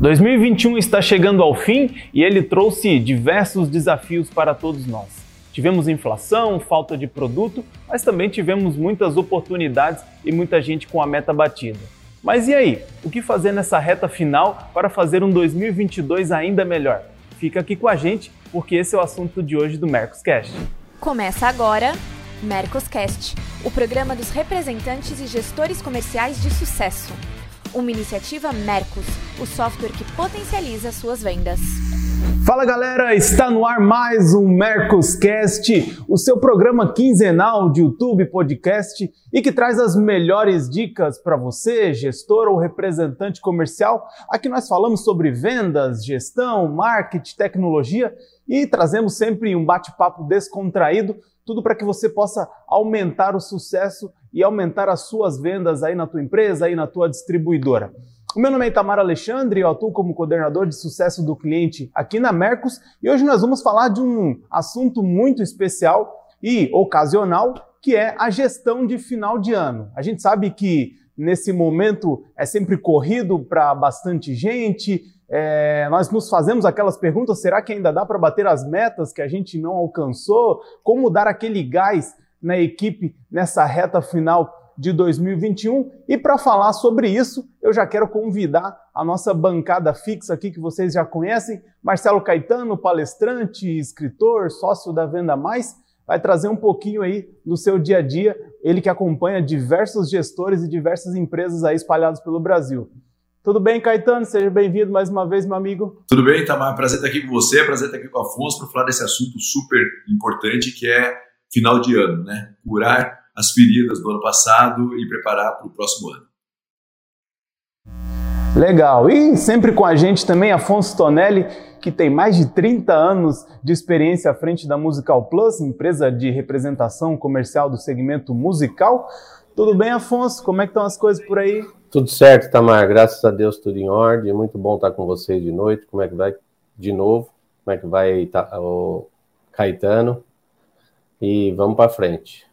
2021 está chegando ao fim e ele trouxe diversos desafios para todos nós. Tivemos inflação, falta de produto, mas também tivemos muitas oportunidades e muita gente com a meta batida. Mas e aí? O que fazer nessa reta final para fazer um 2022 ainda melhor? Fica aqui com a gente, porque esse é o assunto de hoje do Mercoscast. Começa agora Mercoscast, o programa dos representantes e gestores comerciais de sucesso uma iniciativa Mercos, o software que potencializa suas vendas. Fala galera, está no ar mais um Mercoscast, o seu programa quinzenal de YouTube podcast e que traz as melhores dicas para você, gestor ou representante comercial. Aqui nós falamos sobre vendas, gestão, marketing, tecnologia e trazemos sempre um bate-papo descontraído, tudo para que você possa aumentar o sucesso e aumentar as suas vendas aí na tua empresa, aí na tua distribuidora. O meu nome é Itamar Alexandre, eu atuo como coordenador de sucesso do cliente aqui na Mercos e hoje nós vamos falar de um assunto muito especial e ocasional, que é a gestão de final de ano. A gente sabe que nesse momento é sempre corrido para bastante gente, é, nós nos fazemos aquelas perguntas: será que ainda dá para bater as metas que a gente não alcançou? Como dar aquele gás na equipe nessa reta final de 2021. E para falar sobre isso, eu já quero convidar a nossa bancada fixa aqui que vocês já conhecem, Marcelo Caetano, palestrante, escritor, sócio da Venda Mais, vai trazer um pouquinho aí do seu dia a dia, ele que acompanha diversos gestores e diversas empresas aí espalhados pelo Brasil. Tudo bem, Caetano? Seja bem-vindo mais uma vez, meu amigo. Tudo bem, Tamar. Prazer estar aqui com você, prazer estar aqui com o Afonso para falar desse assunto super importante que é final de ano, né? Curar as feridas do ano passado e preparar para o próximo ano. Legal. E sempre com a gente também Afonso Tonelli, que tem mais de 30 anos de experiência à frente da Musical Plus, empresa de representação comercial do segmento musical. Tudo bem, Afonso? Como é que estão as coisas por aí? Tudo certo, Tamar. Graças a Deus, tudo em ordem. Muito bom estar com vocês de noite. Como é que vai de novo? Como é que vai tá, o Caetano? E vamos para frente.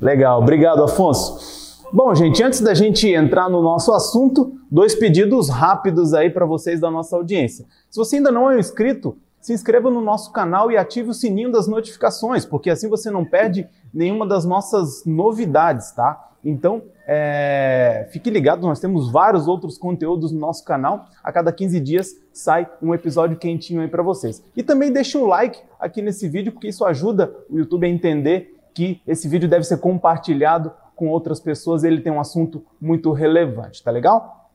Legal, obrigado, Afonso. Bom, gente, antes da gente entrar no nosso assunto, dois pedidos rápidos aí para vocês da nossa audiência. Se você ainda não é inscrito, se inscreva no nosso canal e ative o sininho das notificações, porque assim você não perde nenhuma das nossas novidades, tá? Então, é, fique ligado, nós temos vários outros conteúdos no nosso canal. A cada 15 dias sai um episódio quentinho aí para vocês. E também deixe um like aqui nesse vídeo, porque isso ajuda o YouTube a entender que esse vídeo deve ser compartilhado com outras pessoas, ele tem um assunto muito relevante, tá legal?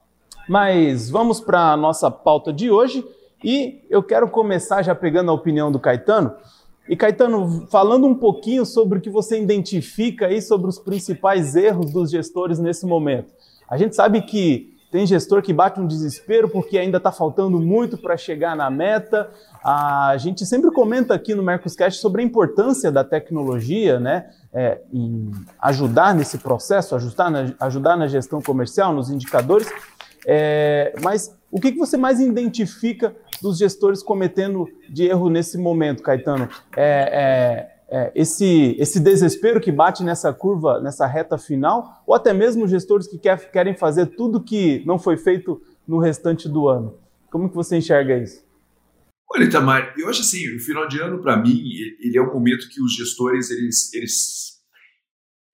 Mas vamos para a nossa pauta de hoje e eu quero começar já pegando a opinião do Caetano e Caetano, falando um pouquinho sobre o que você identifica aí sobre os principais erros dos gestores nesse momento. A gente sabe que tem gestor que bate um desespero porque ainda está faltando muito para chegar na meta. A gente sempre comenta aqui no Mercoscast sobre a importância da tecnologia, né, é, em ajudar nesse processo, ajudar na, ajudar na gestão comercial, nos indicadores. É, mas o que, que você mais identifica dos gestores cometendo de erro nesse momento, Caetano? É, é, é, esse, esse desespero que bate nessa curva, nessa reta final, ou até mesmo gestores que quer, querem fazer tudo que não foi feito no restante do ano? Como que você enxerga isso? Olha, Itamar, eu acho assim, o final de ano, para mim, ele é um momento que os gestores, eles, eles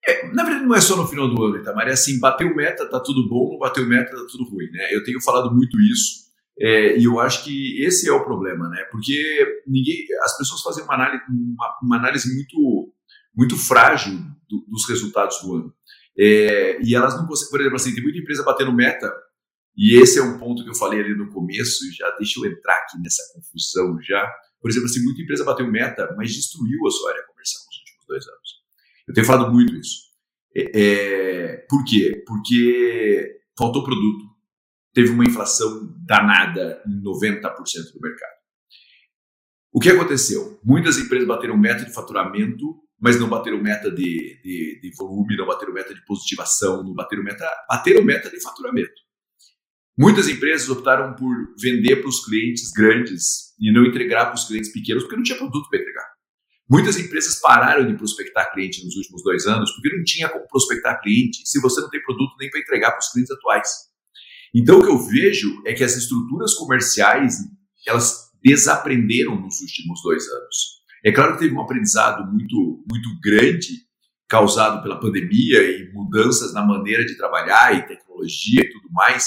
é, na verdade, não é só no final do ano, Itamar. É assim, bateu meta, tá tudo bom, não bateu meta, tá tudo ruim, né? Eu tenho falado muito isso. É, e eu acho que esse é o problema, né? Porque ninguém, as pessoas fazem uma análise, uma, uma análise muito, muito frágil do, dos resultados do ano. É, e elas não conseguem, por exemplo, assim, tem muita empresa batendo meta, e esse é um ponto que eu falei ali no começo, já deixa eu entrar aqui nessa confusão já. Por exemplo, assim, muita empresa bateu meta, mas destruiu a sua área comercial nos últimos dois anos. Eu tenho falado muito isso. É, é, por quê? Porque faltou produto, teve uma inflação danada em 90% do mercado. O que aconteceu? Muitas empresas bateram meta de faturamento, mas não bateram meta de, de, de volume, não bateram meta de positivação, não bateram meta, bateram meta de faturamento. Muitas empresas optaram por vender para os clientes grandes e não entregar para os clientes pequenos porque não tinha produto para entregar. Muitas empresas pararam de prospectar cliente nos últimos dois anos porque não tinha como prospectar cliente se você não tem produto nem para entregar para os clientes atuais. Então o que eu vejo é que as estruturas comerciais elas desaprenderam nos últimos dois anos. É claro que teve um aprendizado muito muito grande causado pela pandemia e mudanças na maneira de trabalhar e tecnologia e tudo mais,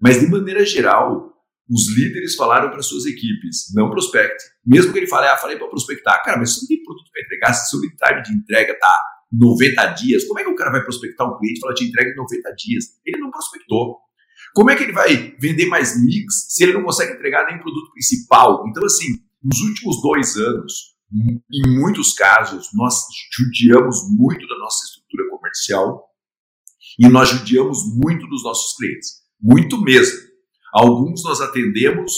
mas de maneira geral os líderes falaram para suas equipes, não prospecte. Mesmo que ele fale, ah, falei para prospectar. Cara, mas você não tem produto para entregar, se seu time de entrega tá 90 dias, como é que o cara vai prospectar um cliente e falar, te entrega em 90 dias? Ele não prospectou. Como é que ele vai vender mais mix se ele não consegue entregar nem produto principal? Então, assim, nos últimos dois anos, em muitos casos, nós judiamos muito da nossa estrutura comercial e nós judiamos muito dos nossos clientes. Muito mesmo. Alguns nós atendemos,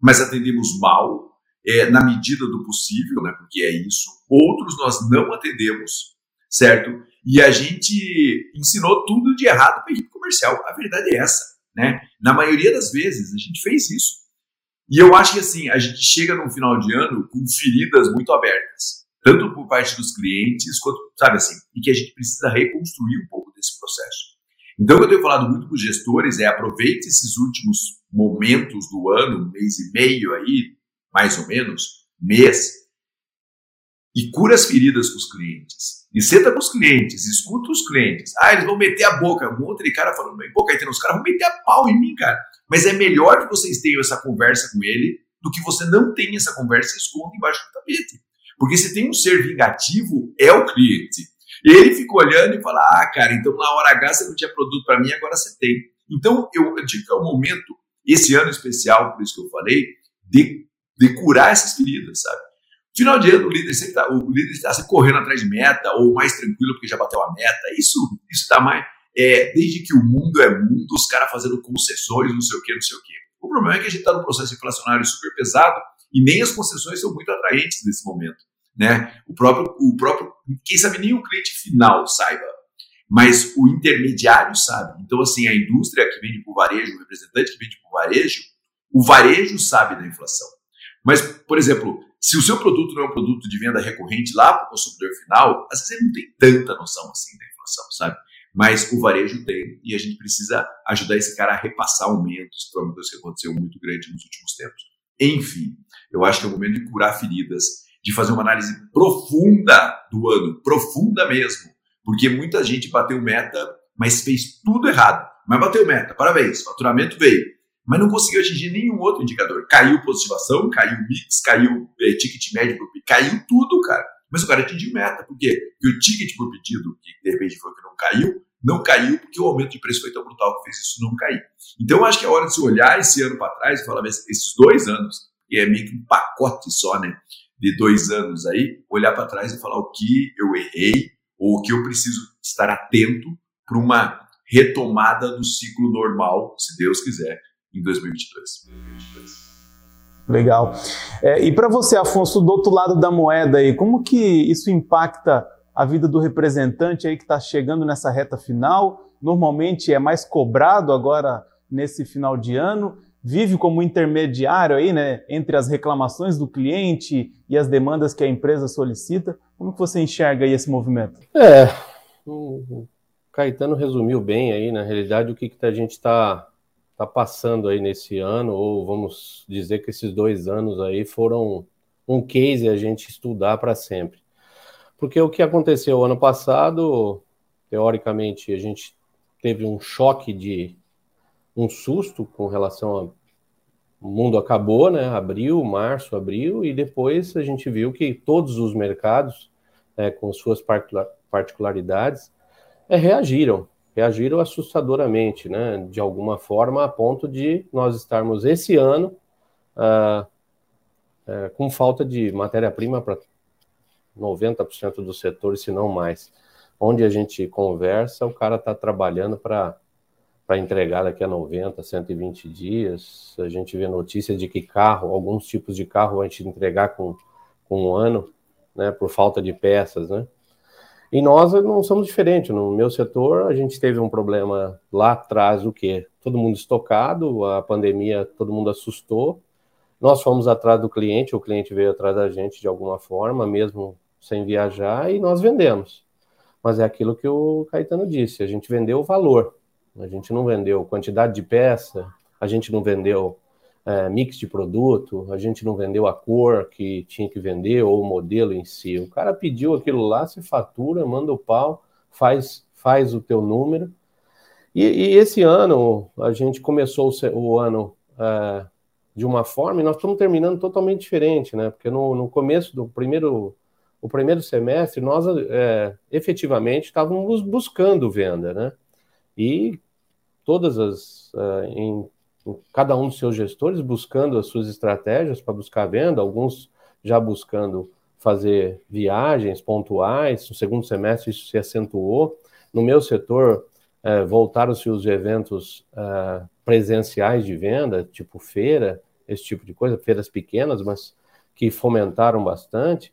mas atendemos mal, é, na medida do possível, né, porque é isso. Outros nós não atendemos, certo? E a gente ensinou tudo de errado para a equipe comercial. A verdade é essa, né? Na maioria das vezes a gente fez isso. E eu acho que assim, a gente chega no final de ano com feridas muito abertas, tanto por parte dos clientes quanto, sabe assim, e que a gente precisa reconstruir um pouco desse processo. Então, o que eu tenho falado muito para os gestores é aproveite esses últimos momentos do ano, mês e meio aí, mais ou menos, mês, e cura as feridas com os clientes. E senta com os clientes, escuta os clientes. Ah, eles vão meter a boca. Um outro cara falando, pô, Caetano, os caras vão meter a pau em mim, cara. Mas é melhor que vocês tenham essa conversa com ele do que você não tenha essa conversa e esconda embaixo do tapete. Porque se tem um ser vingativo, é o cliente. Ele fica olhando e fala: Ah, cara, então na hora H você não tinha produto para mim, agora você tem. Então eu, eu digo que é o momento, esse ano especial, por isso que eu falei, de, de curar essas feridas, sabe? Final de ano, o líder sempre tá, está correndo atrás de meta, ou mais tranquilo porque já bateu a meta. Isso está mais. É, desde que o mundo é mundo, os caras fazendo concessões, não sei o quê, não sei o quê. O problema é que a gente está num processo inflacionário super pesado e nem as concessões são muito atraentes nesse momento né? O próprio, o próprio, quem sabe nem o cliente final saiba, mas o intermediário sabe. Então, assim, a indústria que vende para o varejo, o representante que vende para o varejo, o varejo sabe da inflação. Mas, por exemplo, se o seu produto não é um produto de venda recorrente lá para o consumidor final, às vezes ele não tem tanta noção assim da inflação, sabe? Mas o varejo tem e a gente precisa ajudar esse cara a repassar aumentos, que foi uma coisa que aconteceu muito grande nos últimos tempos. Enfim, eu acho que é o momento de curar feridas de fazer uma análise profunda do ano, profunda mesmo, porque muita gente bateu meta, mas fez tudo errado. Mas bateu meta, parabéns, faturamento veio, mas não conseguiu atingir nenhum outro indicador. Caiu positivação, caiu mix, caiu é, ticket médio, caiu tudo, cara. Mas o cara atingiu meta, por quê? Porque o ticket por pedido, que de repente foi que não caiu, não caiu porque o aumento de preço foi tão brutal que fez isso não cair. Então, eu acho que é hora de se olhar esse ano para trás e falar, esses dois anos, e é meio que um pacote só, né? de dois anos aí, olhar para trás e falar o que eu errei ou o que eu preciso estar atento para uma retomada do ciclo normal, se Deus quiser, em 2022. Legal. É, e para você, Afonso, do outro lado da moeda aí, como que isso impacta a vida do representante aí que está chegando nessa reta final? Normalmente é mais cobrado agora nesse final de ano vive como intermediário aí, né, entre as reclamações do cliente e as demandas que a empresa solicita. Como que você enxerga aí esse movimento? É, o Caetano resumiu bem aí, na realidade, o que, que a gente está tá passando aí nesse ano, ou vamos dizer que esses dois anos aí foram um case a gente estudar para sempre. Porque o que aconteceu ano passado, teoricamente, a gente teve um choque de um susto com relação o mundo acabou, né? Abril, março, abril, e depois a gente viu que todos os mercados, né, com suas particularidades, é, reagiram, reagiram assustadoramente, né? De alguma forma, a ponto de nós estarmos esse ano ah, é, com falta de matéria-prima para 90% dos setores, se não mais. Onde a gente conversa, o cara está trabalhando para para entregar daqui a 90, 120 dias. A gente vê notícia de que carro, alguns tipos de carro a gente entregar com, com um ano, né, por falta de peças, né? E nós não somos diferentes. No meu setor, a gente teve um problema lá atrás, o quê? Todo mundo estocado, a pandemia, todo mundo assustou. Nós fomos atrás do cliente, o cliente veio atrás da gente de alguma forma, mesmo sem viajar, e nós vendemos. Mas é aquilo que o Caetano disse, a gente vendeu o valor A gente não vendeu quantidade de peça, a gente não vendeu é, mix de produto, a gente não vendeu a cor que tinha que vender ou o modelo em si. O cara pediu aquilo lá, se fatura, manda o pau, faz, faz o teu número. E, e esse ano, a gente começou o, o ano é, de uma forma e nós estamos terminando totalmente diferente, né? Porque no, no começo do primeiro o primeiro semestre, nós é, efetivamente estávamos buscando venda, né? E todas as, uh, em, cada um dos seus gestores buscando as suas estratégias para buscar venda, alguns já buscando fazer viagens pontuais, no segundo semestre isso se acentuou. No meu setor, uh, voltaram-se os eventos uh, presenciais de venda, tipo feira, esse tipo de coisa, feiras pequenas, mas que fomentaram bastante.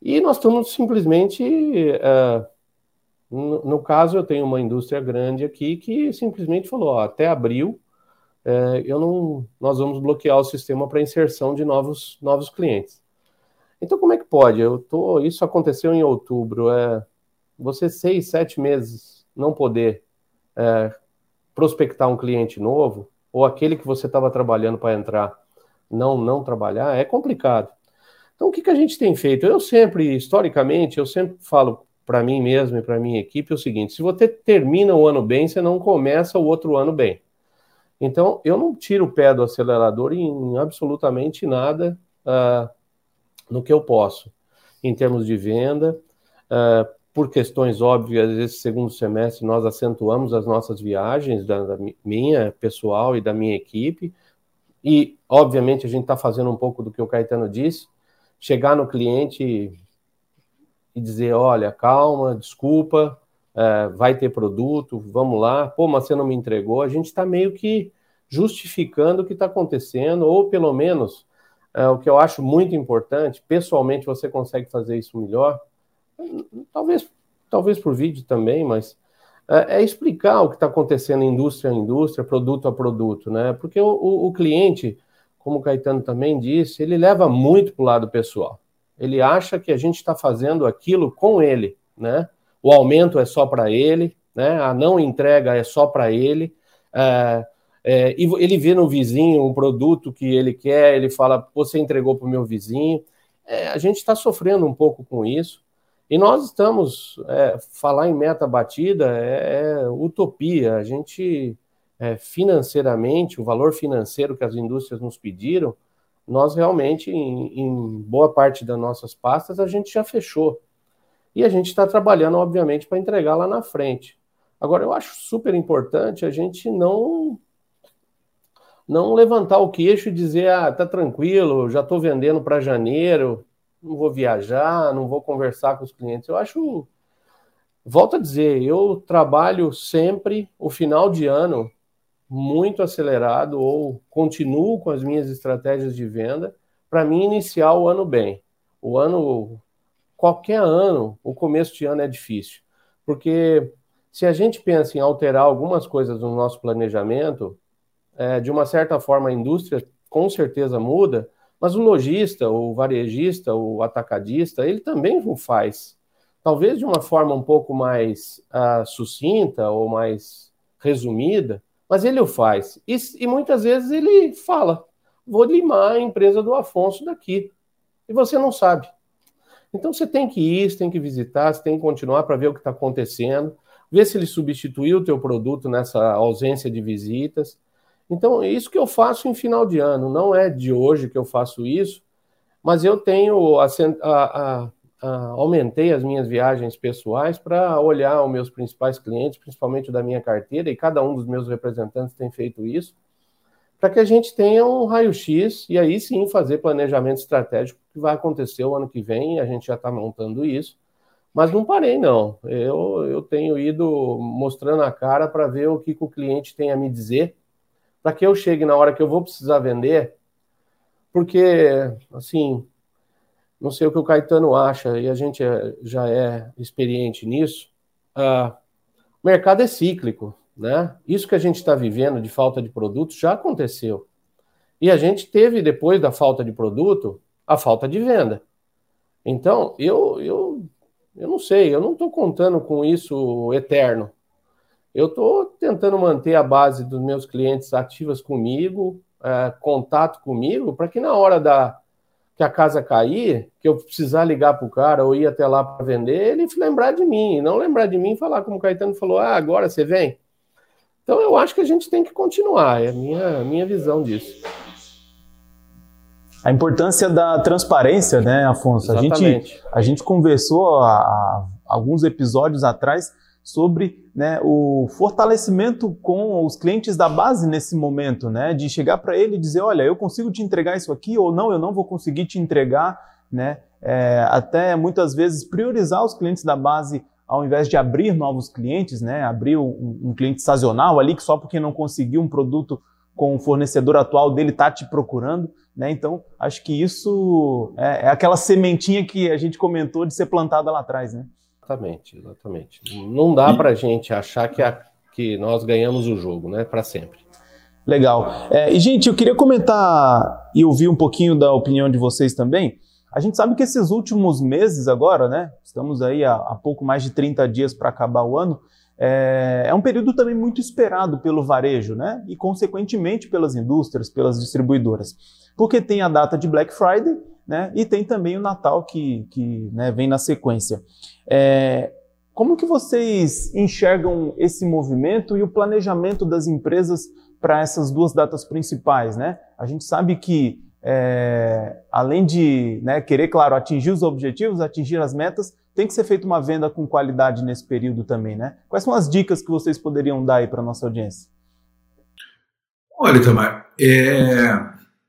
E nós estamos simplesmente. Uh, no, no, caso, eu tenho uma indústria grande aqui que simplesmente falou: ó, até abril, uh, eu não, nós vamos bloquear o sistema para inserção de novos, novos clientes. Então, como é que pode? Eu tô, isso aconteceu em outubro. É, você, seis, sete meses, não poder é, prospectar um cliente novo, ou aquele que você estava trabalhando para entrar não, não trabalhar, é complicado. Então, o que, que a gente tem feito? Eu sempre, historicamente, eu sempre falo para mim mesmo e para minha equipe o seguinte: se você termina o ano bem, você não começa o outro ano bem. Então, eu não tiro o pé do acelerador em absolutamente nada uh, no que eu posso, em termos de venda. Uh, por questões óbvias, esse segundo semestre nós acentuamos as nossas viagens, da, da minha pessoal e da minha equipe. E, obviamente, a gente está fazendo um pouco do que o Caetano disse, chegar no cliente e dizer, olha, calma, desculpa, é, vai ter produto, vamos lá, pô, mas você não me entregou, a gente está meio que justificando o que está acontecendo, ou pelo menos, é, o que eu acho muito importante, pessoalmente você consegue fazer isso melhor, talvez, talvez por vídeo também, mas é, é explicar o que está acontecendo indústria a indústria, produto a produto, né? Porque o, o, o cliente, como o Caetano também disse, ele leva muito para o lado pessoal. Ele acha que a gente está fazendo aquilo com ele, né? O aumento é só para ele, né? A não entrega é só para ele. É, é, e ele vê no vizinho um produto que ele quer, ele fala, você entregou para o meu vizinho. É, a gente está sofrendo um pouco com isso. E nós estamos, é, falar em meta batida é, é utopia. A gente é, financeiramente, o valor financeiro que as indústrias nos pediram, nós realmente, em, em boa parte das nossas pastas, a gente já fechou. E a gente está trabalhando, obviamente, para entregar lá na frente. Agora, eu acho super importante a gente não não levantar o queixo e dizer, ah, tá tranquilo, já estou vendendo para janeiro, não vou viajar, não vou conversar com os clientes. Eu acho, volto a dizer, eu trabalho sempre o final de ano muito acelerado ou continuo com as minhas estratégias de venda para mim iniciar o ano bem. O ano, qualquer ano, o começo de ano é difícil, porque se a gente pensa em alterar algumas coisas no nosso planejamento, é, de uma certa forma a indústria com certeza muda, mas o lojista, o varejista, o atacadista, ele também o faz. Talvez de uma forma um pouco mais uh, sucinta ou mais resumida, mas ele o faz. E, e, muitas vezes ele fala: vou limar a empresa do Afonso daqui. E você não sabe. Então você tem que ir, você tem que visitar, você tem que continuar para ver o que está acontecendo, ver se ele substituiu o teu produto nessa ausência de visitas. Então, é isso que eu faço em final de ano. Não é de hoje que eu faço isso, mas eu tenho a, a, a aumentei as minhas viagens pessoais para olhar os meus principais clientes, principalmente da minha carteira, e cada um dos meus representantes tem feito isso, para que a gente tenha um raio-x e aí sim fazer planejamento estratégico que vai acontecer o ano que vem, a gente já está montando isso. Mas não parei, não. Eu, eu tenho ido mostrando a cara para ver o que, que o cliente tem a me dizer, para que eu chegue na hora que eu vou precisar vender, porque, assim, não sei o que o Caetano acha, e a gente é, já é experiente nisso, uh, o mercado é cíclico, né? Isso que a gente está vivendo de falta de produtos já aconteceu. E a gente teve, depois da falta de produto, a falta de venda. Então, eu, eu, eu não sei, eu não estou contando com isso eterno. eu estou tentando manter a base dos meus clientes ativas comigo, é, contato comigo, para que na hora da que a casa cair, que eu precisar ligar para o cara ou ir até lá para vender, ele lembrar de mim, não lembrar de mim e falar como o Caetano falou, ah, agora você vem. Então eu acho que a gente tem que continuar, é a minha, minha visão disso. A importância da transparência, né, Afonso? A gente, a gente conversou há, há alguns episódios atrás sobre né, o fortalecimento com os clientes da base nesse momento, né, de chegar para ele e dizer, olha, eu consigo te entregar isso aqui ou não, eu não vou conseguir te entregar, né, é, até muitas vezes priorizar os clientes da base ao invés de abrir novos clientes, né, abrir um, um cliente sazonal ali que só porque não conseguiu um produto com o fornecedor atual dele está te procurando, né? Então acho que isso é, é aquela sementinha que a gente comentou de ser plantada lá atrás, né? Exatamente, exatamente. Não dá para a gente achar que, a, que nós ganhamos o jogo, né? Para sempre. Legal. É, e, gente, eu queria comentar e ouvir um pouquinho da opinião de vocês também. A gente sabe que esses últimos meses agora, né? Estamos aí há, há pouco mais de 30 dias para acabar o ano. É, é, um período também muito esperado pelo varejo, né? E, consequentemente, pelas indústrias, pelas distribuidoras. Porque tem a data de Black Friday né? E tem também o Natal que, que né, vem na sequência. É, como que vocês enxergam esse movimento e o planejamento das empresas para essas duas datas principais, né? A gente sabe que é, além de né, querer, claro, atingir os objetivos, atingir as metas, tem que ser feita uma venda com qualidade nesse período também, né? Quais são as dicas que vocês poderiam dar aí para nossa audiência? Olha, Tamar, é,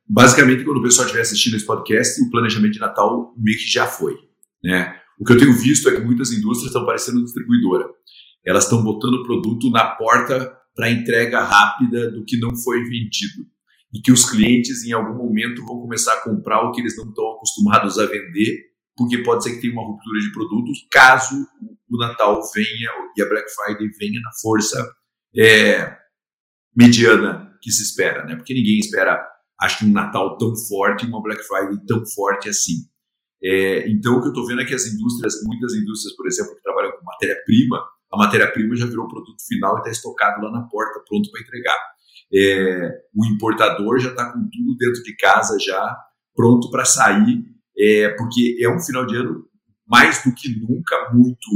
basicamente, quando o pessoal estiver assistindo esse podcast, o planejamento de Natal meio que já foi. Né? O que eu tenho visto é que muitas indústrias estão parecendo distribuidora. Elas estão botando o produto na porta para entrega rápida do que não foi vendido. E que os clientes, em algum momento, vão começar a comprar o que eles não estão acostumados a vender, porque pode ser que tenha uma ruptura de produtos, caso o Natal venha e a Black Friday venha na força é, mediana que se espera, né? Porque ninguém espera acho que um Natal tão forte e uma Black Friday tão forte assim. É, então, o que eu estou vendo é que as indústrias, muitas indústrias, por exemplo, que trabalham com matéria-prima, a matéria-prima já virou produto final e está estocado lá na porta, pronto para entregar. É, o importador já está com tudo dentro de casa, já pronto para sair, é, porque é um final de ano mais do que nunca muito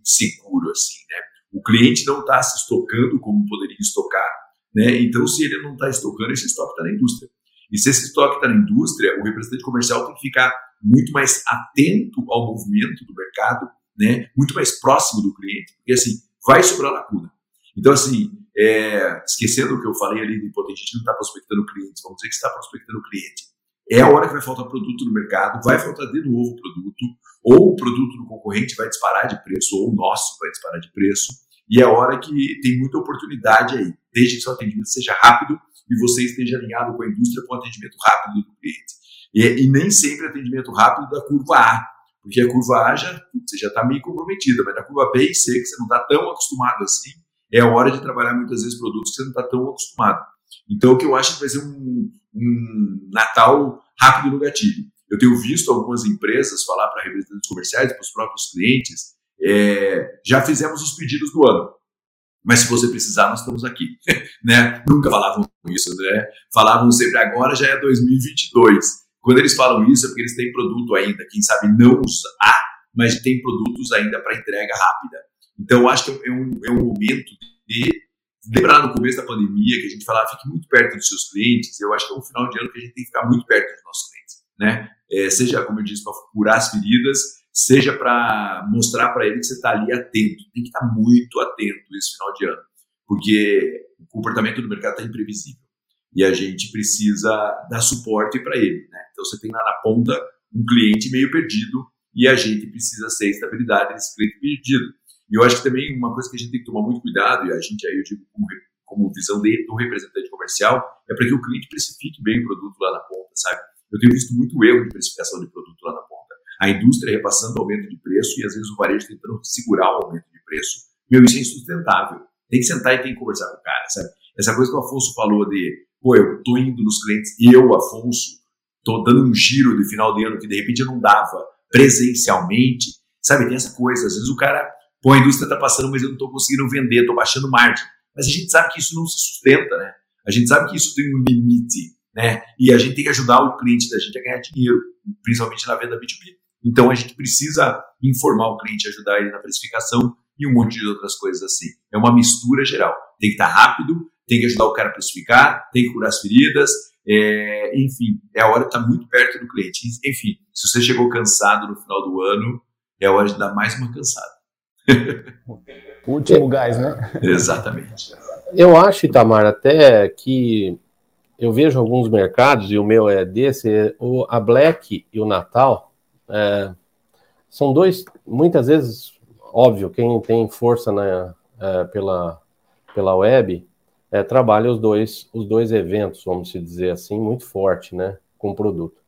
inseguro, assim, né? O cliente não está se estocando como poderia estocar, né? Então, se ele não está estocando, esse estoque está na indústria. E se esse estoque está na indústria, o representante comercial tem que ficar muito mais atento ao movimento do mercado, né? muito mais próximo do cliente, porque assim, vai sobrar lacuna. Então, assim, é, esquecendo o que eu falei ali de potente, a gente não está prospectando clientes, vamos dizer que está prospectando cliente. É a hora que vai faltar produto no mercado, vai faltar de novo produto, ou o produto do concorrente vai disparar de preço, ou o nosso vai disparar de preço, e é a hora que tem muita oportunidade aí, desde que seu atendimento seja rápido e você esteja alinhado com a indústria com atendimento rápido do cliente. E, e, nem sempre atendimento rápido da curva A, porque a curva A já, você já está meio comprometida, mas na curva B e C, que você não está tão acostumado assim, é a hora de trabalhar muitas vezes produtos que você não está tão acostumado. Então, o que eu acho que vai ser um, um Natal rápido no gatilho. Eu tenho visto algumas empresas falar para representantes comerciais, para os próprios clientes, é, já fizemos os pedidos do ano. Mas se você precisar, nós estamos aqui. né? Nunca falavam isso, né? Falavam sempre, agora já é 2022. Quando eles falam isso é porque eles têm produto ainda, quem sabe não há, mas tem produtos ainda para entrega rápida. Então, acho que é um, é um momento de lembrar no começo da pandemia que a gente falava, fique muito perto dos seus clientes. Eu acho que é um final de ano que a gente tem que ficar muito perto dos nossos clientes. Né? É, seja, como eu disse, para curar as feridas, seja para mostrar para ele que você está ali atento. Tem que estar tá muito atento esse final de ano, porque o comportamento do mercado está imprevisível e a gente precisa dar suporte para ele. Né? Então você tem lá na ponta um cliente meio perdido e a gente precisa ser estabilidade nesse cliente perdido. E eu acho que também uma coisa que a gente tem que tomar muito cuidado, e a gente aí eu digo como, como visão de, do representante comercial, é para que o cliente precifique bem o produto lá na ponta, sabe? Eu tenho visto muito erro de precificação de produto lá na ponta a indústria repassando aumento de preço e às vezes o varejo tentando segurar o aumento de preço. Meu, isso é insustentável. Tem que sentar e tem que conversar com o cara, sabe? Essa coisa que o Afonso falou de, pô, eu tô indo nos clientes, eu, Afonso, tô dando um giro de final de ano que de repente eu não dava presencialmente, sabe? Tem essa coisa, às vezes o cara Pô, a indústria está passando, mas eu não estou conseguindo vender, estou baixando margem. Mas a gente sabe que isso não se sustenta, né? A gente sabe que isso tem um limite, né? E a gente tem que ajudar o cliente da gente a ganhar dinheiro, principalmente na venda B2B. Então a gente precisa informar o cliente, ajudar ele na precificação e um monte de outras coisas assim. É uma mistura geral. Tem que estar rápido, tem que ajudar o cara a precificar, tem que curar as feridas, é, enfim, é a hora de estar muito perto do cliente. Enfim, se você chegou cansado no final do ano, é a hora de dar mais uma cansada. Último gás, né? Exatamente. Eu acho, Itamar, até que eu vejo alguns mercados, e o meu é desse, o, a Black e o Natal é, são dois, muitas vezes, óbvio, quem tem força na, é, pela, pela web é, trabalha os dois, os dois eventos, vamos dizer assim, muito forte, né, com o produto.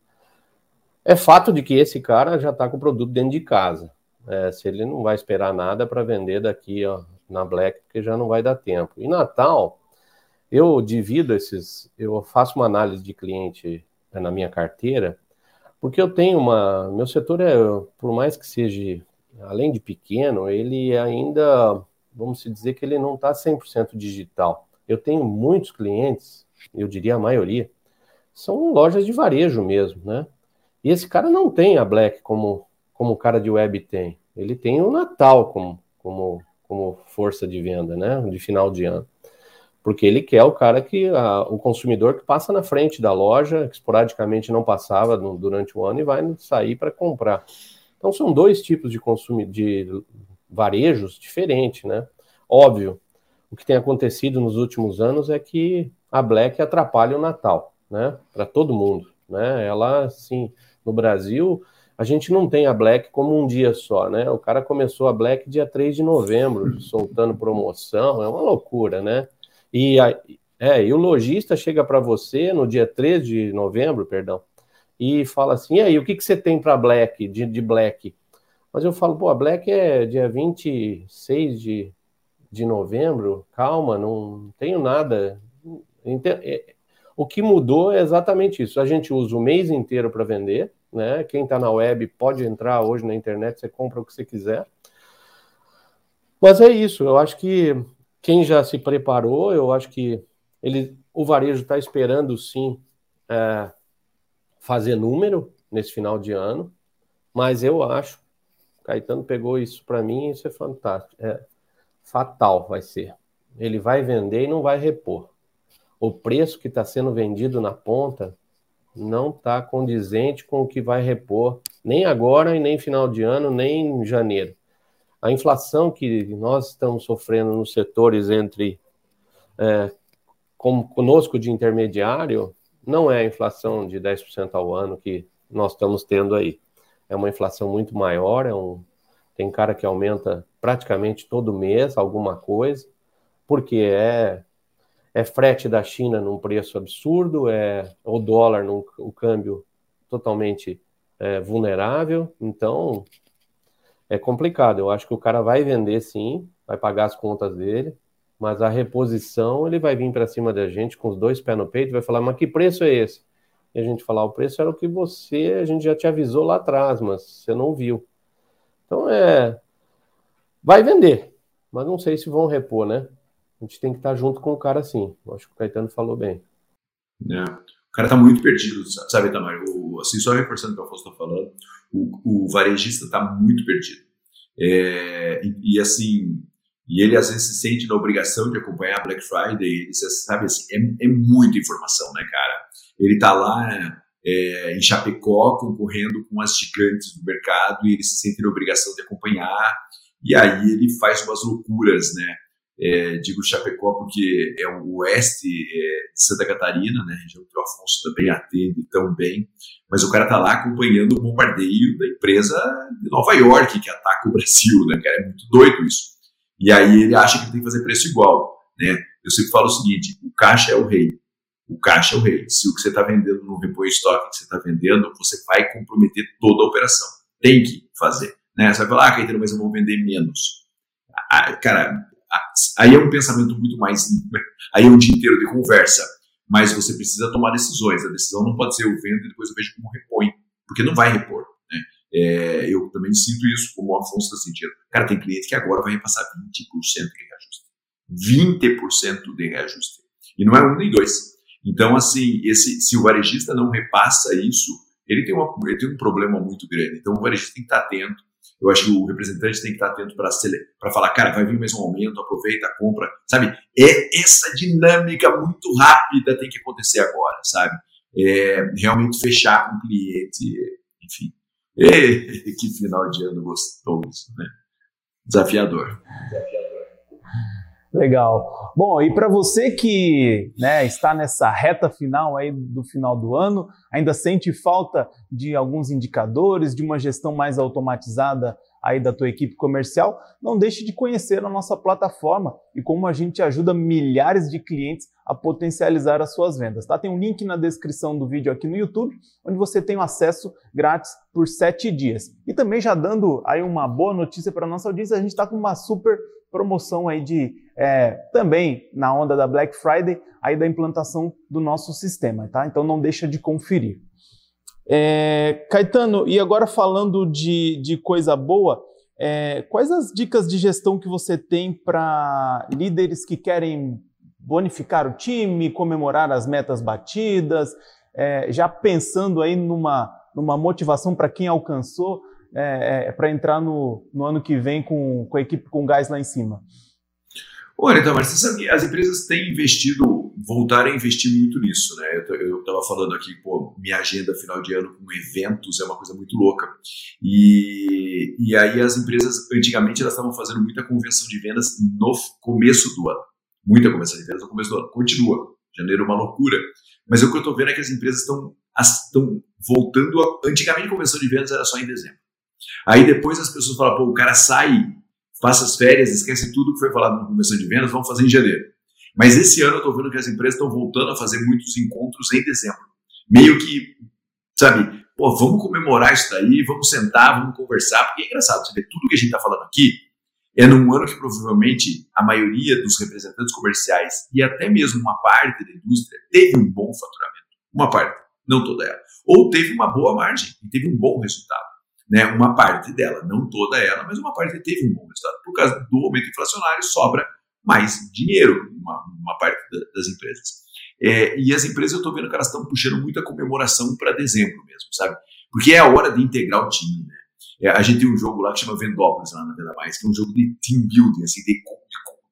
É fato de que esse cara já está com o produto dentro de casa. É, se ele não vai esperar nada para vender daqui ó, na Black, porque já não vai dar tempo. E Natal, eu divido esses, eu faço uma análise de cliente né, na minha carteira, porque eu tenho uma, meu setor é, por mais que seja, além de pequeno, ele ainda, vamos dizer que ele não está 100% digital. Eu tenho muitos clientes, eu diria a maioria, são lojas de varejo mesmo, né? E esse cara não tem a Black como como o cara de web tem. Ele tem o Natal como, como, como força de venda, né? De final de ano. Porque ele quer o cara que, a, o consumidor que passa na frente da loja, que esporadicamente não passava no, durante o ano e vai sair para comprar. Então são dois tipos de consumo de varejos diferentes, né? Óbvio, o que tem acontecido nos últimos anos é que a Black atrapalha o Natal, né? Para todo mundo, né? Ela, assim, no Brasil, a gente não tem a Black como um dia só, né? O cara começou a Black dia 3 de novembro, soltando promoção, é uma loucura, né? E, a, é, e o lojista chega para você no dia 3 de novembro, perdão, e fala assim: e aí, o que, que você tem para Black, de, de Black? Mas eu falo, pô, a Black é dia 26 de, de novembro, calma, não tenho nada. O que mudou é exatamente isso. A gente usa o mês inteiro para vender, né? Quem está na web pode entrar hoje na internet, você compra o que você quiser. Mas é isso, eu acho que quem já se preparou, eu acho que ele, o varejo está esperando sim é, fazer número nesse final de ano, mas eu acho, Caetano pegou isso para mim, isso é fantástico, é fatal vai ser. Ele vai vender e não vai repor. O preço que está sendo vendido na ponta não está condizente com o que vai repor, nem agora e nem final de ano, nem em janeiro. A inflação que nós estamos sofrendo nos setores entre é, como conosco de intermediário não é a inflação de 10% ao ano que nós estamos tendo aí. É uma inflação muito maior, é um, tem cara que aumenta praticamente todo mês alguma coisa, porque é é frete da China num preço absurdo, é o dólar num o câmbio totalmente é, vulnerável, então é complicado. Eu acho que o cara vai vender sim, vai pagar as contas dele, mas a reposição ele vai vir para cima da gente com os dois pés no peito, vai falar, mas que preço é esse? E a gente falar, o preço era o que você, a gente já te avisou lá atrás, mas você não viu. Então é, vai vender, mas não sei se vão repor, né? A gente tem que estar junto com o cara assim. Acho que o Caetano falou bem. É. O cara está muito perdido, sabe, Tamar? O, assim, só reforçando o que o Afonso está falando, o, o varejista está muito perdido. É, e, e, assim, e ele às vezes se sente na obrigação de acompanhar a Black Friday, ele, sabe assim, é, é muita informação, né, cara? Ele está lá é, em Chapecó concorrendo com as gigantes do mercado e ele se sente na obrigação de acompanhar, e aí ele faz umas loucuras, né? É, digo Chapecó porque é o oeste é, de Santa Catarina, né, região que o Afonso também atende tão bem, mas o cara tá lá acompanhando o bombardeio da empresa de Nova York que ataca o Brasil, né, cara, é muito doido isso. E aí ele acha que tem que fazer preço igual, né? Eu sempre falo o seguinte, o caixa é o rei, o caixa é o rei. Se o que você está vendendo no repõe estoque que você está vendendo, você vai comprometer toda a operação. Tem que fazer, né? Você vai falar, ah, Caetano, mas eu vou vender menos. Ah, cara, Aí é um pensamento muito mais. Aí é um dia inteiro de conversa. Mas você precisa tomar decisões. A decisão não pode ser eu vendo e depois eu vejo como repõe. Porque não vai repor. Né? É, eu também sinto isso, como o Afonso está sentindo. Cara, tem cliente que agora vai repassar 20% de reajuste. 20% de reajuste. E não é um nem dois. Então, assim, esse, se o varejista não repassa isso, ele tem, uma, ele tem um problema muito grande. Então, o varejista tem que estar atento. Eu acho que o representante tem que estar atento para falar, cara, vai vir mais um aumento, aproveita, compra, sabe? É essa dinâmica muito rápida tem que acontecer agora, sabe? É, realmente fechar com o cliente, enfim. E, que final de ano gostoso, né? Desafiador. Desafiador. Legal. Bom, e para você que né, está nessa reta final aí do final do ano, ainda sente falta de alguns indicadores, de uma gestão mais automatizada aí da tua equipe comercial, não deixe de conhecer a nossa plataforma e como a gente ajuda milhares de clientes a potencializar as suas vendas. Tá? Tem um link na descrição do vídeo aqui no YouTube, onde você tem acesso grátis por sete dias. E também já dando aí uma boa notícia para nossa audiência, a gente está com uma super promoção aí de é, também na onda da Black Friday aí da implantação do nosso sistema, tá? Então não deixa de conferir. É, Caetano, e agora falando de, de coisa boa, é, quais as dicas de gestão que você tem para líderes que querem bonificar o time, comemorar as metas batidas, é, já pensando aí numa, numa motivação para quem alcançou? é, é para entrar no, no, ano que vem com, com a equipe com gás lá em cima? Olha, então, mas você sabe as empresas têm investido, voltaram a investir muito nisso, né? Eu estava falando aqui, pô, minha agenda final de ano com eventos é uma coisa muito louca. E, e aí as empresas, antigamente, elas estavam fazendo muita convenção de vendas no começo do ano. Muita convenção de vendas no começo do ano. Continua. Janeiro é uma loucura. Mas o que eu estou vendo é que as empresas estão voltando a... Antigamente, a convenção de vendas era só em dezembro. Aí depois as pessoas falam, pô, o cara sai, passa as férias, esquece tudo que foi falado na convenção de vendas, vamos fazer em janeiro. Mas esse ano eu estou vendo que as empresas estão voltando a fazer muitos encontros em dezembro. Meio que, sabe, pô, vamos comemorar isso daí, vamos sentar, vamos conversar, porque é engraçado, você vê, tudo que a gente está falando aqui é num ano que provavelmente a maioria dos representantes comerciais e até mesmo uma parte da indústria teve um bom faturamento. Uma parte, não toda ela. Ou teve uma boa margem e teve um bom resultado né, uma parte dela, não toda ela, mas uma parte teve um bom resultado. Por causa do aumento inflacionário, sobra mais dinheiro, uma, uma parte da, das empresas. É, e as empresas, eu estou vendo que elas estão puxando muita comemoração para dezembro mesmo, sabe? Porque é a hora de integrar o time, né? É, a gente tem um jogo lá que chama Vendópolis, lá na Venda Mais, que é um jogo de team building, assim, de, de,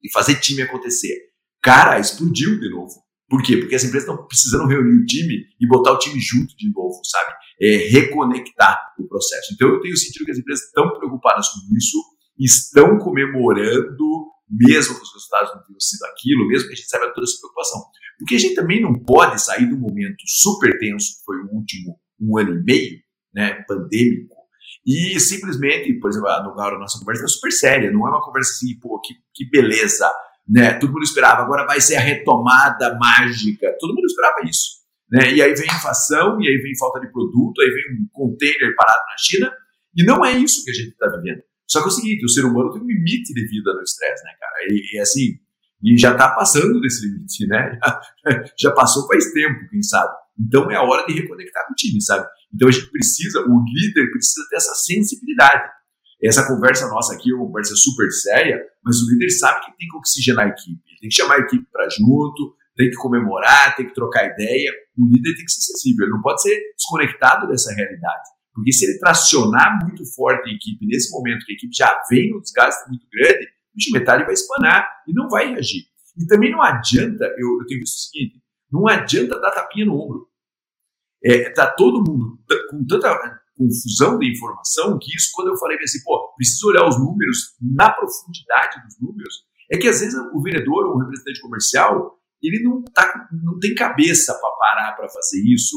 de fazer time acontecer. Cara, explodiu de novo. Por quê? Porque as empresas estão precisando reunir o time e botar o time junto de novo, sabe? É, reconectar o processo. Então eu tenho sentido que as empresas estão preocupadas com isso, estão comemorando, mesmo que os resultados não tenham sido aquilo, mesmo que a gente saiba toda essa preocupação. Porque a gente também não pode sair um momento super tenso, que foi o último um ano e meio, né, pandêmico, e simplesmente, por exemplo, a nossa conversa é super séria, não é uma conversa assim, pô, que, que beleza, né? Todo mundo esperava, agora vai ser a retomada mágica. Todo mundo esperava isso. Né? E aí vem inflação, e aí vem falta de produto, aí vem um container parado na China, e não é isso que a gente está vivendo. Só que é o seguinte, o ser humano tem um limite de vida no estresse, né, cara? E, e assim, e já está passando desse limite, né? Já, já, passou faz tempo, quem sabe. Então é a hora de reconectar com o time, sabe? Então a gente precisa, o líder precisa ter essa sensibilidade. Essa conversa nossa aqui é uma conversa super séria, mas o líder sabe que tem que oxigenar a equipe, tem que chamar a equipe para junto, tem que comemorar, tem que trocar ideia. O líder tem que ser sensível, ele não pode ser desconectado dessa realidade. Porque se ele tracionar muito forte a equipe nesse momento, que a equipe já vem num desgaste muito grande, o metade vai espanar e não vai reagir. E também não adianta, eu, eu tenho visto o seguinte, não adianta dar tapinha no ombro. É, tá todo mundo com tanta confusão de informação, que isso, quando eu falei assim, pô, preciso olhar os números na profundidade dos números, é que às vezes o vendedor ou o representante comercial, ele não, tá, não tem cabeça para parar para fazer isso,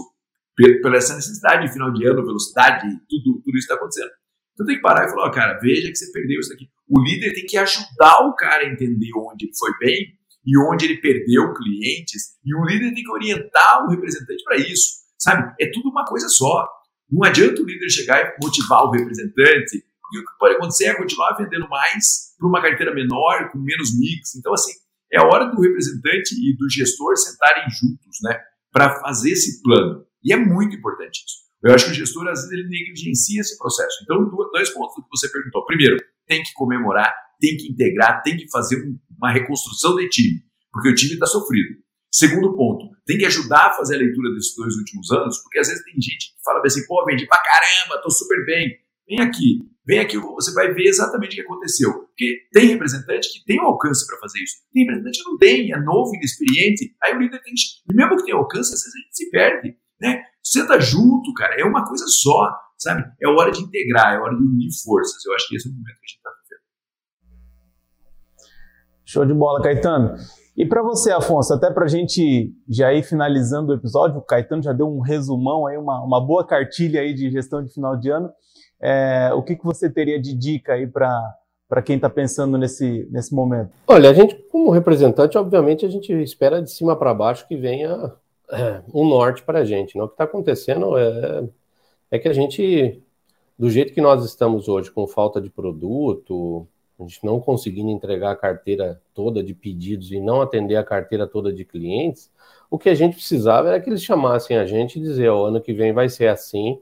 pela essa necessidade de final de ano, velocidade, tudo, tudo isso está acontecendo. Então tem que parar e falar, oh, cara, veja que você perdeu isso aqui. O líder tem que ajudar o cara a entender onde ele foi bem e onde ele perdeu clientes, e o líder tem que orientar o representante para isso, sabe? É tudo uma coisa só. Não adianta o líder chegar e motivar o representante, o que pode acontecer é continuar vendendo mais para uma carteira menor, com menos mix. Então, assim, é a hora do representante e do gestor sentarem juntos, né, para fazer esse plano. E é muito importante isso. Eu acho que o gestor, às vezes, ele negligencia esse processo. Então, dois pontos do que você perguntou. Primeiro, tem que comemorar, tem que integrar, tem que fazer uma reconstrução de time, porque o time está sofrido. Segundo ponto, tem que ajudar a fazer a leitura desses dois últimos anos, porque às vezes tem gente que fala assim, pô, vendi pra caramba, tô super bem. Vem aqui, vem aqui, você vai ver exatamente o que aconteceu. Porque tem representante que tem o alcance para fazer isso, tem representante que não tem, é novo, inexperiente. Aí o líder tem que. E mesmo que tenha alcance, às vezes a gente se perde. Né? Senta junto, cara, é uma coisa só, sabe? É hora de integrar, é hora de unir forças. Eu acho que esse é o momento que a gente está vivendo. Show de bola, Caetano. E para você, Afonso, até para a gente já ir finalizando o episódio, o Caetano já deu um resumão aí, uma, uma boa cartilha aí de gestão de final de ano. É, o que, que você teria de dica aí para quem está pensando nesse, nesse momento? Olha, a gente, como representante, obviamente, a gente espera de cima para baixo que venha é, um norte para a gente. Né? O que está acontecendo é, é que a gente, do jeito que nós estamos hoje, com falta de produto, a gente não conseguindo entregar a carteira toda de pedidos e não atender a carteira toda de clientes, o que a gente precisava era que eles chamassem a gente e dizer, o ano que vem vai ser assim,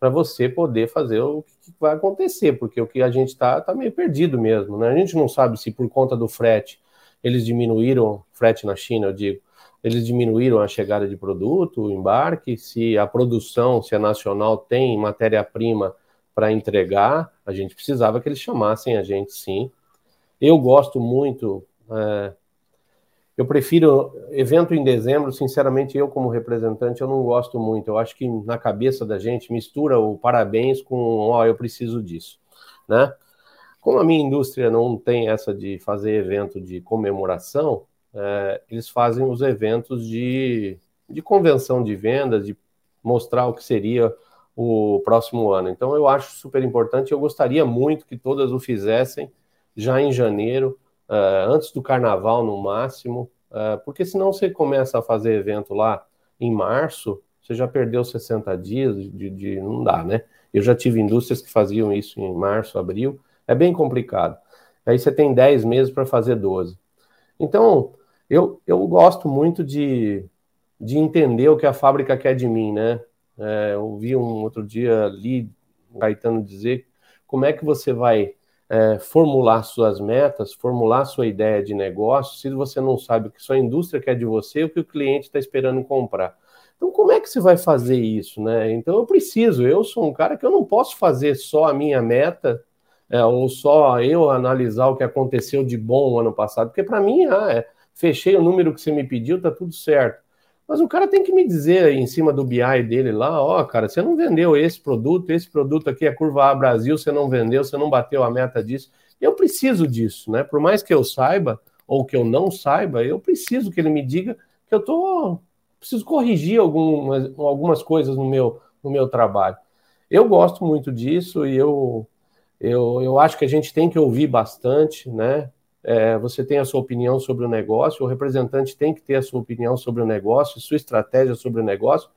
para você poder fazer o que vai acontecer, porque o que a gente está tá meio perdido mesmo, né? A gente não sabe se por conta do frete eles diminuíram frete na China, eu digo, eles diminuíram a chegada de produto, o embarque, se a produção, se a nacional tem matéria-prima para entregar, a gente precisava que eles chamassem a gente sim. Eu gosto muito é, eu prefiro evento em dezembro, sinceramente, eu como representante, eu não gosto muito. Eu acho que na cabeça da gente mistura o parabéns com, ó, oh, eu preciso disso, né? Como a minha indústria não tem essa de fazer evento de comemoração, é, eles fazem os eventos de, de convenção de vendas, de mostrar o que seria o próximo ano. Então, eu acho super importante. Eu gostaria muito que todas o fizessem já em janeiro, uh, antes do carnaval no máximo, uh, porque senão você começa a fazer evento lá em março, você já perdeu 60 dias de, de, não dá, né? Eu já tive indústrias que faziam isso em março, abril, é bem complicado. Aí você tem 10 meses para fazer 12. Então, eu, eu gosto muito de, de entender o que a fábrica quer de mim, né? É, eu vi um outro dia ali, Gaetano dizer como é que você vai é, formular suas metas, formular sua ideia de negócio, se você não sabe o que sua indústria quer de você, o que o cliente está esperando comprar. Então, como é que você vai fazer isso, né? Então, eu preciso, eu sou um cara que eu não posso fazer só a minha meta, é, ou só eu analisar o que aconteceu de bom no ano passado, porque para mim, ah, é, fechei o número que você me pediu, tá tudo certo. Mas o cara tem que me dizer em cima do BI dele lá, ó, oh, cara, você não vendeu esse produto, esse produto aqui é curva A Brasil, você não vendeu, você não bateu a meta disso. Eu preciso disso, né? Por mais que eu saiba ou que eu não saiba, eu preciso que ele me diga que eu tô preciso corrigir algumas, algumas coisas no meu no meu trabalho. Eu gosto muito disso e eu eu, eu acho que a gente tem que ouvir bastante, né? É, você tem a sua opinião sobre o negócio, o representante tem que ter a sua opinião sobre o negócio, sua estratégia sobre o negócio,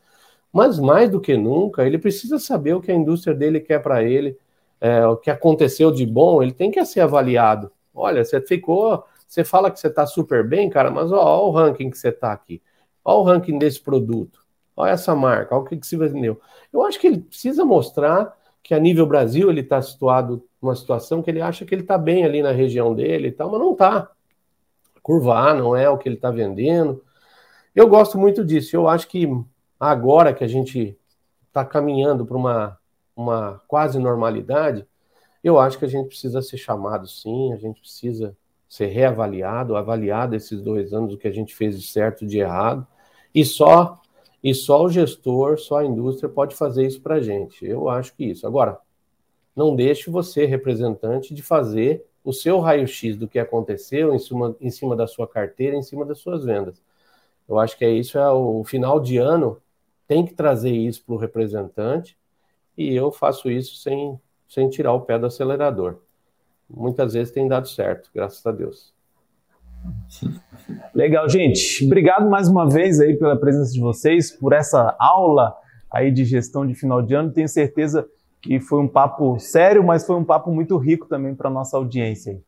mas mais do que nunca, ele precisa saber o que a indústria dele quer para ele, é, o que aconteceu de bom, ele tem que ser avaliado. Olha, você ficou, você fala que você está super bem, cara, mas ó o ranking que você está aqui, ó o ranking desse produto, ó essa marca, ó o que, que se vendeu. Eu acho que ele precisa mostrar que a nível Brasil ele está situado numa situação que ele acha que ele está bem ali na região dele e tal, mas não está. Curva A não é o que ele está vendendo. Eu gosto muito disso. Eu acho que agora que a gente está caminhando para uma, uma quase normalidade, eu acho que a gente precisa ser chamado sim, a gente precisa ser reavaliado, avaliado esses dois anos o que a gente fez de certo de errado, e só e só o gestor, só a indústria pode fazer isso para a gente. Eu acho que isso. Agora, não deixe você, representante, de fazer o seu raio-x do que aconteceu em cima, em cima da sua carteira, em cima das suas vendas. Eu acho que é isso, é o final de ano tem que trazer isso para o representante e eu faço isso sem, sem tirar o pé do acelerador. Muitas vezes tem dado certo, graças a Deus. Legal, gente. Obrigado mais uma vez aí pela presença de vocês, por essa aula aí de gestão de final de ano. Tenho certeza que foi um papo sério, mas foi um papo muito rico também para nossa audiência.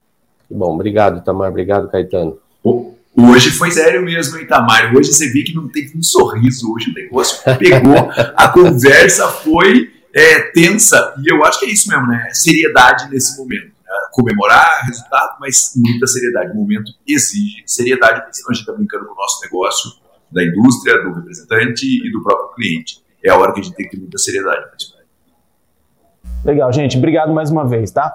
Bom, obrigado, Tamar. Obrigado, Caetano. Hoje foi sério mesmo, hein, Tamar? Hoje você vê que não teve um sorriso. Hoje o negócio pegou, a conversa foi é, tensa. E eu acho que é isso mesmo, né? Seriedade nesse momento. Comemorar resultado, mas muita seriedade. O momento exige seriedade, porque senão a gente está brincando com o nosso negócio, da indústria, do representante e do próprio cliente. É a hora que a gente tem que ter muita seriedade. Legal, gente. Obrigado mais uma vez, tá?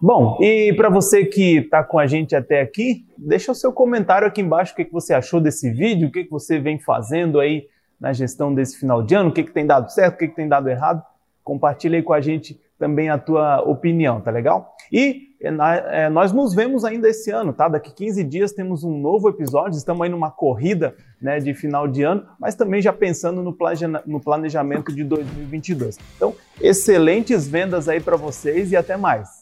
Bom, e para você que está com a gente até aqui, deixa o seu comentário aqui embaixo o que, que você achou desse vídeo, o que, que você vem fazendo aí na gestão desse final de ano, o que, que tem dado certo, o que, que tem dado errado. Compartilha aí com a gente também a tua opinião, tá legal? E é, nós nos vemos ainda esse ano, tá? Daqui 15 dias temos um novo episódio, estamos aí numa corrida né, de final de ano, mas também já pensando no, no planejamento de 2022. Então, excelentes vendas aí para vocês e até mais.